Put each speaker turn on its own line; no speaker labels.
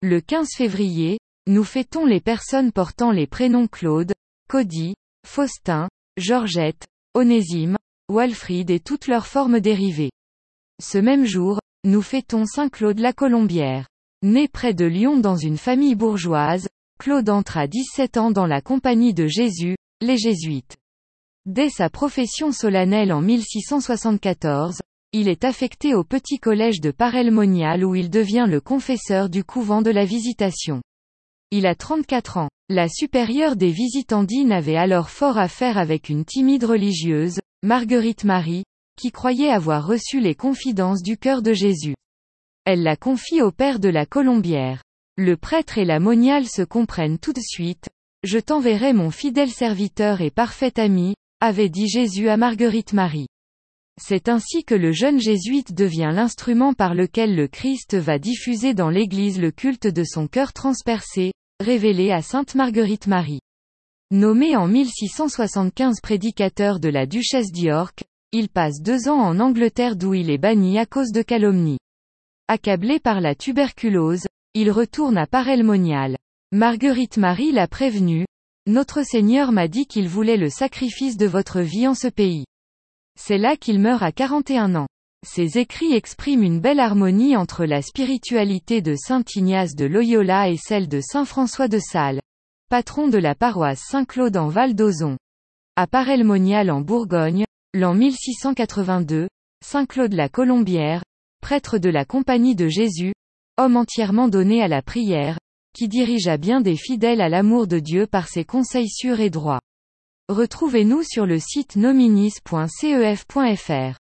Le 15 février, nous fêtons les personnes portant les prénoms Claude, Cody, Faustin, Georgette, Onésime, Walfrid et toutes leurs formes dérivées. Ce même jour, nous fêtons Saint Claude la Colombière. Né près de Lyon dans une famille bourgeoise, Claude entre à 17 ans dans la compagnie de Jésus, les Jésuites. Dès sa profession solennelle en 1674, il est affecté au petit collège de Parelmonial où il devient le confesseur du couvent de la Visitation. Il a 34 ans. La supérieure des visitandines avait alors fort à faire avec une timide religieuse, Marguerite Marie, qui croyait avoir reçu les confidences du cœur de Jésus. Elle la confie au père de la Colombière. Le prêtre et la moniale se comprennent tout de suite. Je t'enverrai mon fidèle serviteur et parfait ami, avait dit Jésus à Marguerite Marie. C'est ainsi que le jeune jésuite devient l'instrument par lequel le Christ va diffuser dans l'Église le culte de son cœur transpercé, révélé à Sainte Marguerite Marie. Nommé en 1675 prédicateur de la duchesse d'York, il passe deux ans en Angleterre d'où il est banni à cause de calomnie. Accablé par la tuberculose, il retourne à Parelmonial. Marguerite Marie l'a prévenu. Notre Seigneur m'a dit qu'il voulait le sacrifice de votre vie en ce pays. C'est là qu'il meurt à 41 ans. Ses écrits expriment une belle harmonie entre la spiritualité de Saint Ignace de Loyola et celle de Saint François de Sales, patron de la paroisse Saint-Claude en Val d'Ozon. À Parelmonial en Bourgogne, l'an 1682, Saint-Claude la Colombière, prêtre de la Compagnie de Jésus, homme entièrement donné à la prière, qui dirigea bien des fidèles à l'amour de Dieu par ses conseils sûrs et droits. Retrouvez-nous sur le site nominis.cef.fr.